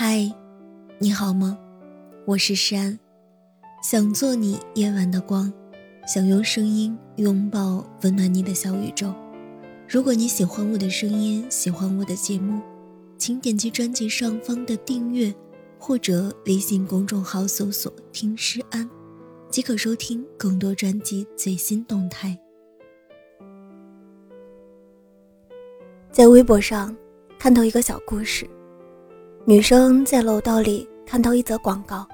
嗨，你好吗？我是山，想做你夜晚的光，想用声音拥抱温暖你的小宇宙。如果你喜欢我的声音，喜欢我的节目，请点击专辑上方的订阅，或者微信公众号搜索“听诗安”，即可收听更多专辑最新动态。在微博上看到一个小故事。女生在楼道里看到一则广告，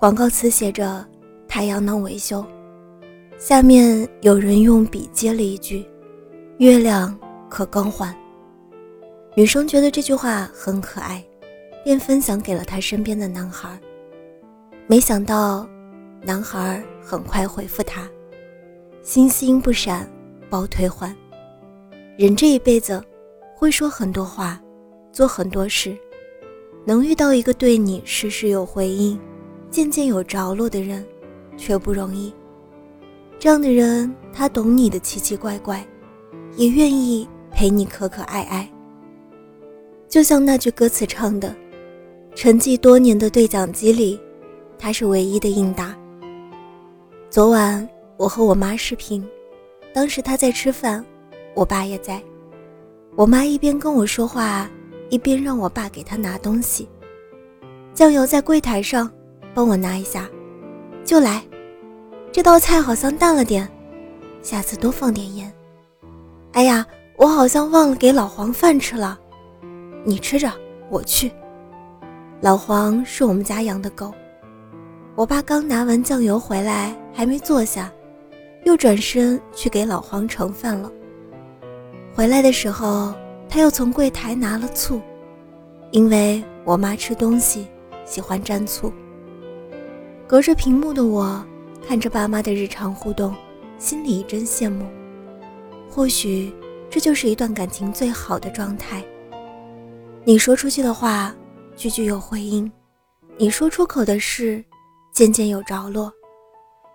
广告词写着“太阳能维修”，下面有人用笔接了一句“月亮可更换”。女生觉得这句话很可爱，便分享给了她身边的男孩。没想到，男孩很快回复她：“星星不闪，包退换。”人这一辈子，会说很多话，做很多事。能遇到一个对你事事有回应、渐渐有着落的人，却不容易。这样的人，他懂你的奇奇怪怪，也愿意陪你可可爱爱。就像那句歌词唱的：“沉寂多年的对讲机里，他是唯一的应答。”昨晚我和我妈视频，当时她在吃饭，我爸也在。我妈一边跟我说话。一边让我爸给他拿东西，酱油在柜台上，帮我拿一下，就来。这道菜好像淡了点，下次多放点盐。哎呀，我好像忘了给老黄饭吃了，你吃着，我去。老黄是我们家养的狗。我爸刚拿完酱油回来，还没坐下，又转身去给老黄盛饭了。回来的时候。他又从柜台拿了醋，因为我妈吃东西喜欢蘸醋。隔着屏幕的我，看着爸妈的日常互动，心里一阵羡慕。或许这就是一段感情最好的状态。你说出去的话，句句有回应；你说出口的事，件件有着落。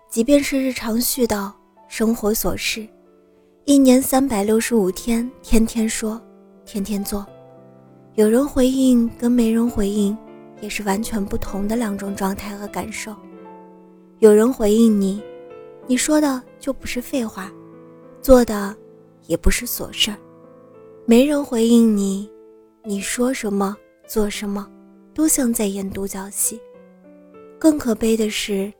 即便是日常絮叨、生活琐事，一年三百六十五天，天天说。天天做，有人回应跟没人回应，也是完全不同的两种状态和感受。有人回应你，你说的就不是废话，做的也不是琐事儿；没人回应你，你说什么做什么，都像在演独角戏。更可悲的是，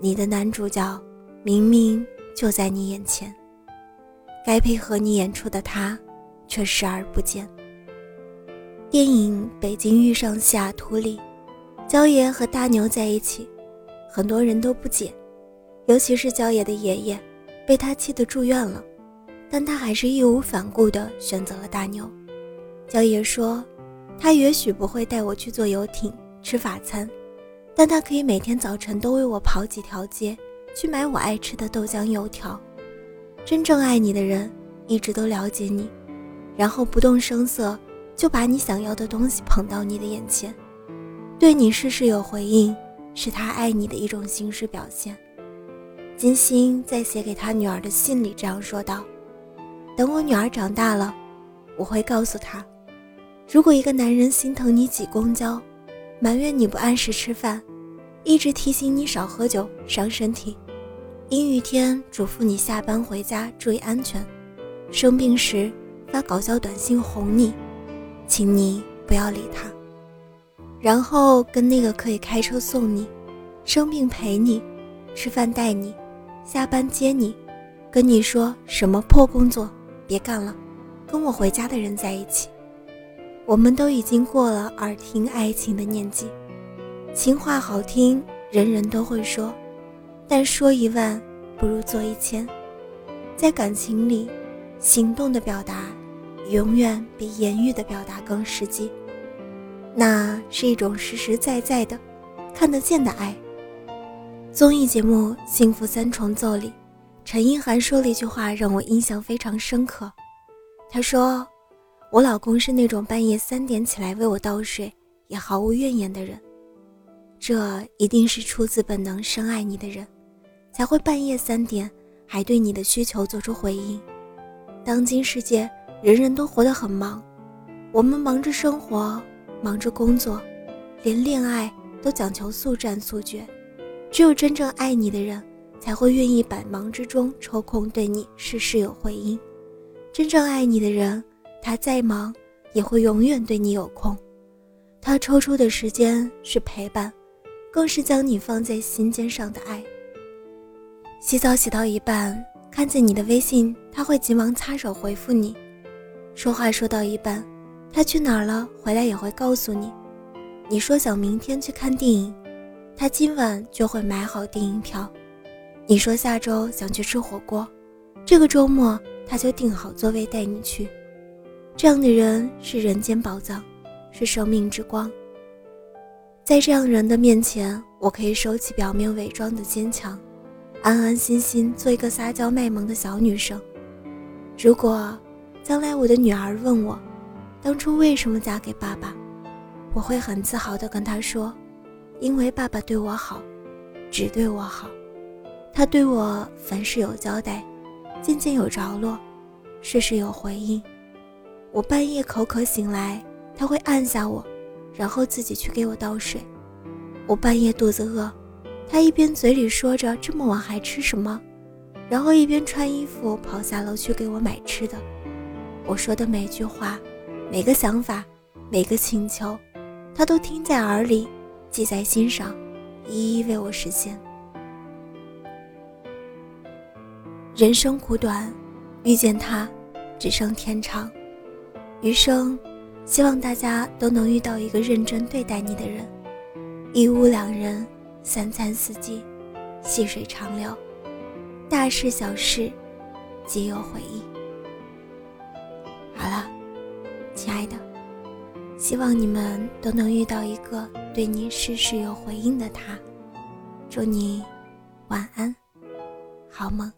你的男主角明明就在你眼前，该配合你演出的他。却视而不见。电影《北京遇上西雅图》里，焦爷和大牛在一起，很多人都不解，尤其是焦爷的爷爷，被他气得住院了，但他还是义无反顾地选择了大牛。焦爷说：“他也许不会带我去坐游艇吃法餐，但他可以每天早晨都为我跑几条街，去买我爱吃的豆浆油条。真正爱你的人，一直都了解你。”然后不动声色就把你想要的东西捧到你的眼前，对你事事有回应，是他爱你的一种形式表现。金星在写给他女儿的信里这样说道：“等我女儿长大了，我会告诉她，如果一个男人心疼你挤公交，埋怨你不按时吃饭，一直提醒你少喝酒伤身体，阴雨天嘱咐你下班回家注意安全，生病时。”发搞笑短信哄你，请你不要理他。然后跟那个可以开车送你、生病陪你、吃饭带你、下班接你、跟你说什么破工作别干了，跟我回家的人在一起。我们都已经过了耳听爱情的年纪，情话好听，人人都会说，但说一万不如做一千。在感情里，行动的表达。永远比言语的表达更实际，那是一种实实在在的、看得见的爱。综艺节目《幸福三重奏》里，陈意涵说了一句话让我印象非常深刻。她说：“我老公是那种半夜三点起来为我倒水也毫无怨言的人，这一定是出自本能深爱你的人，才会半夜三点还对你的需求做出回应。当今世界。”人人都活得很忙，我们忙着生活，忙着工作，连恋爱都讲求速战速决。只有真正爱你的人，才会愿意百忙之中抽空对你事事有回应。真正爱你的人，他再忙也会永远对你有空。他抽出的时间是陪伴，更是将你放在心尖上的爱。洗澡洗到一半，看见你的微信，他会急忙擦手回复你；说话说到一半，他去哪儿了，回来也会告诉你。你说想明天去看电影，他今晚就会买好电影票。你说下周想去吃火锅，这个周末他就订好座位带你去。这样的人是人间宝藏。是生命之光。在这样人的面前，我可以收起表面伪装的坚强，安安心心做一个撒娇卖萌的小女生。如果将来我的女儿问我，当初为什么嫁给爸爸，我会很自豪地跟她说，因为爸爸对我好，只对我好。他对我凡事有交代，件件有着落，事事有回应。我半夜口渴醒来。他会按下我，然后自己去给我倒水。我半夜肚子饿，他一边嘴里说着这么晚还吃什么，然后一边穿衣服跑下楼去给我买吃的。我说的每句话、每个想法、每个请求，他都听在耳里，记在心上，一一为我实现。人生苦短，遇见他，只剩天长，余生。希望大家都能遇到一个认真对待你的人，一屋两人，三餐四季，细水长流，大事小事，皆有回忆。好了，亲爱的，希望你们都能遇到一个对你事事有回应的他。祝你晚安，好梦。